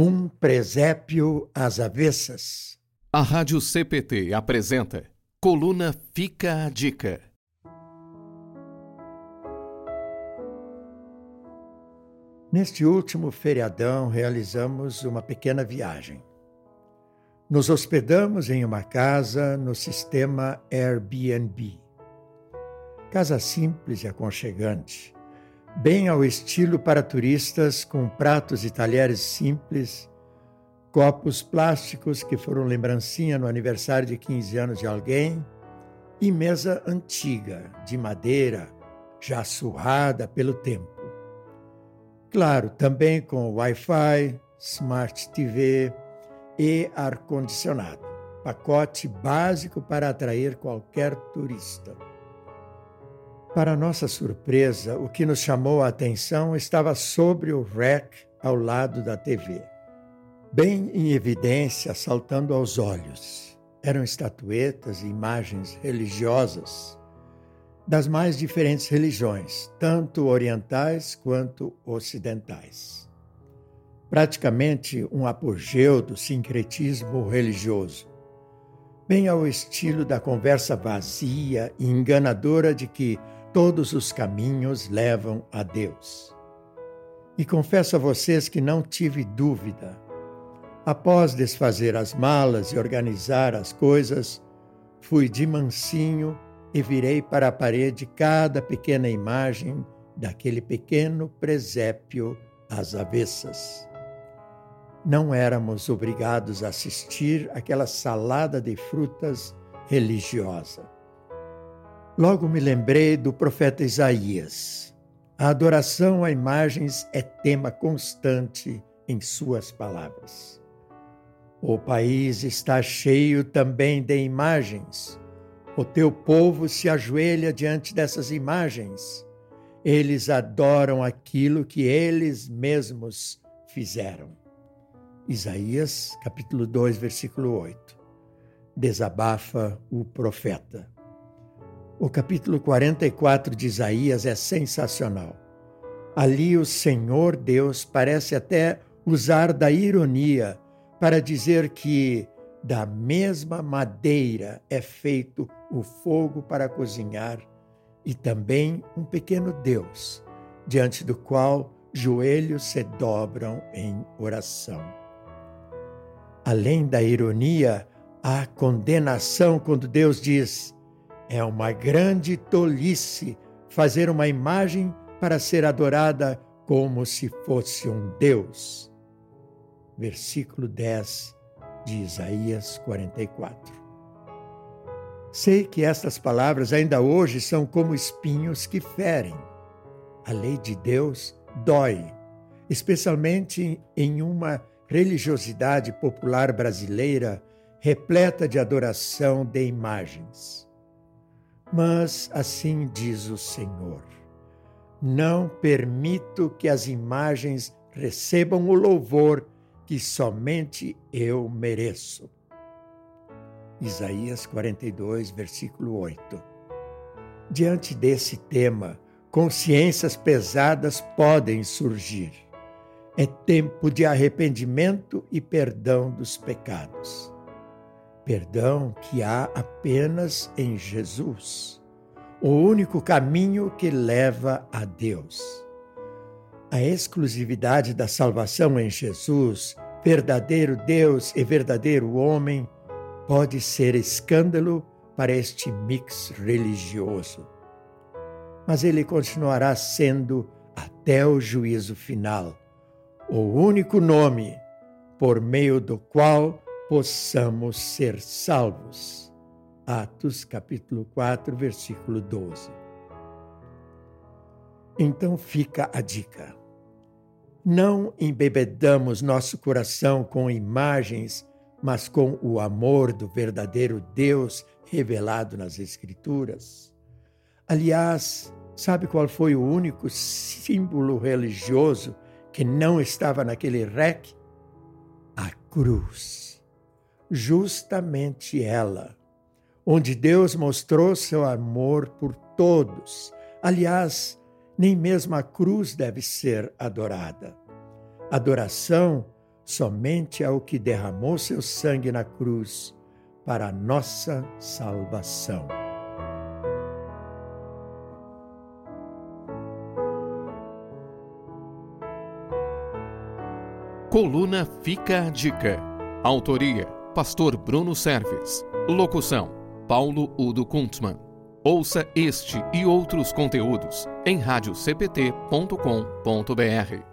Um presépio às avessas. A Rádio CPT apresenta Coluna Fica a Dica. Neste último feriadão, realizamos uma pequena viagem. Nos hospedamos em uma casa no sistema Airbnb. Casa simples e aconchegante, bem ao estilo para turistas, com pratos e talheres simples, copos plásticos que foram lembrancinha no aniversário de 15 anos de alguém e mesa antiga, de madeira, já surrada pelo tempo. Claro, também com Wi-Fi, Smart TV e ar-condicionado. Pacote básico para atrair qualquer turista. Para nossa surpresa, o que nos chamou a atenção estava sobre o rack ao lado da TV. Bem em evidência, saltando aos olhos. Eram estatuetas e imagens religiosas das mais diferentes religiões, tanto orientais quanto ocidentais. Praticamente um apogeu do sincretismo religioso, bem ao estilo da conversa vazia e enganadora de que todos os caminhos levam a Deus. E confesso a vocês que não tive dúvida. Após desfazer as malas e organizar as coisas, fui de mansinho e virei para a parede cada pequena imagem daquele pequeno presépio às avessas. Não éramos obrigados a assistir aquela salada de frutas religiosa. Logo me lembrei do profeta Isaías. A adoração a imagens é tema constante em suas palavras. O país está cheio também de imagens o teu povo se ajoelha diante dessas imagens. Eles adoram aquilo que eles mesmos fizeram. Isaías, capítulo 2, versículo 8. Desabafa o profeta. O capítulo 44 de Isaías é sensacional. Ali o Senhor Deus parece até usar da ironia para dizer que da mesma madeira é feito o fogo para cozinhar e também um pequeno Deus, diante do qual joelhos se dobram em oração. Além da ironia, há condenação quando Deus diz: é uma grande tolice fazer uma imagem para ser adorada como se fosse um Deus. Versículo 10 de Isaías 44. Sei que estas palavras ainda hoje são como espinhos que ferem. A lei de Deus dói, especialmente em uma religiosidade popular brasileira repleta de adoração de imagens. Mas assim diz o Senhor: não permito que as imagens recebam o louvor que somente eu mereço. Isaías 42, versículo 8. Diante desse tema, consciências pesadas podem surgir. É tempo de arrependimento e perdão dos pecados. Perdão que há apenas em Jesus, o único caminho que leva a Deus. A exclusividade da salvação em Jesus, verdadeiro Deus e verdadeiro homem, pode ser escândalo para este mix religioso. Mas ele continuará sendo, até o juízo final, o único nome por meio do qual possamos ser salvos. Atos capítulo 4, versículo 12. Então fica a dica. Não embebedamos nosso coração com imagens, mas com o amor do verdadeiro Deus revelado nas Escrituras. Aliás, sabe qual foi o único símbolo religioso que não estava naquele rec? A cruz. Justamente ela, onde Deus mostrou seu amor por todos. Aliás, nem mesmo a cruz deve ser adorada. Adoração somente ao que derramou seu sangue na cruz para a nossa salvação. Coluna Fica a Dica. Autoria: Pastor Bruno Serves. Locução: Paulo Udo Kuntzmann. Ouça este e outros conteúdos em radiocpt.com.br.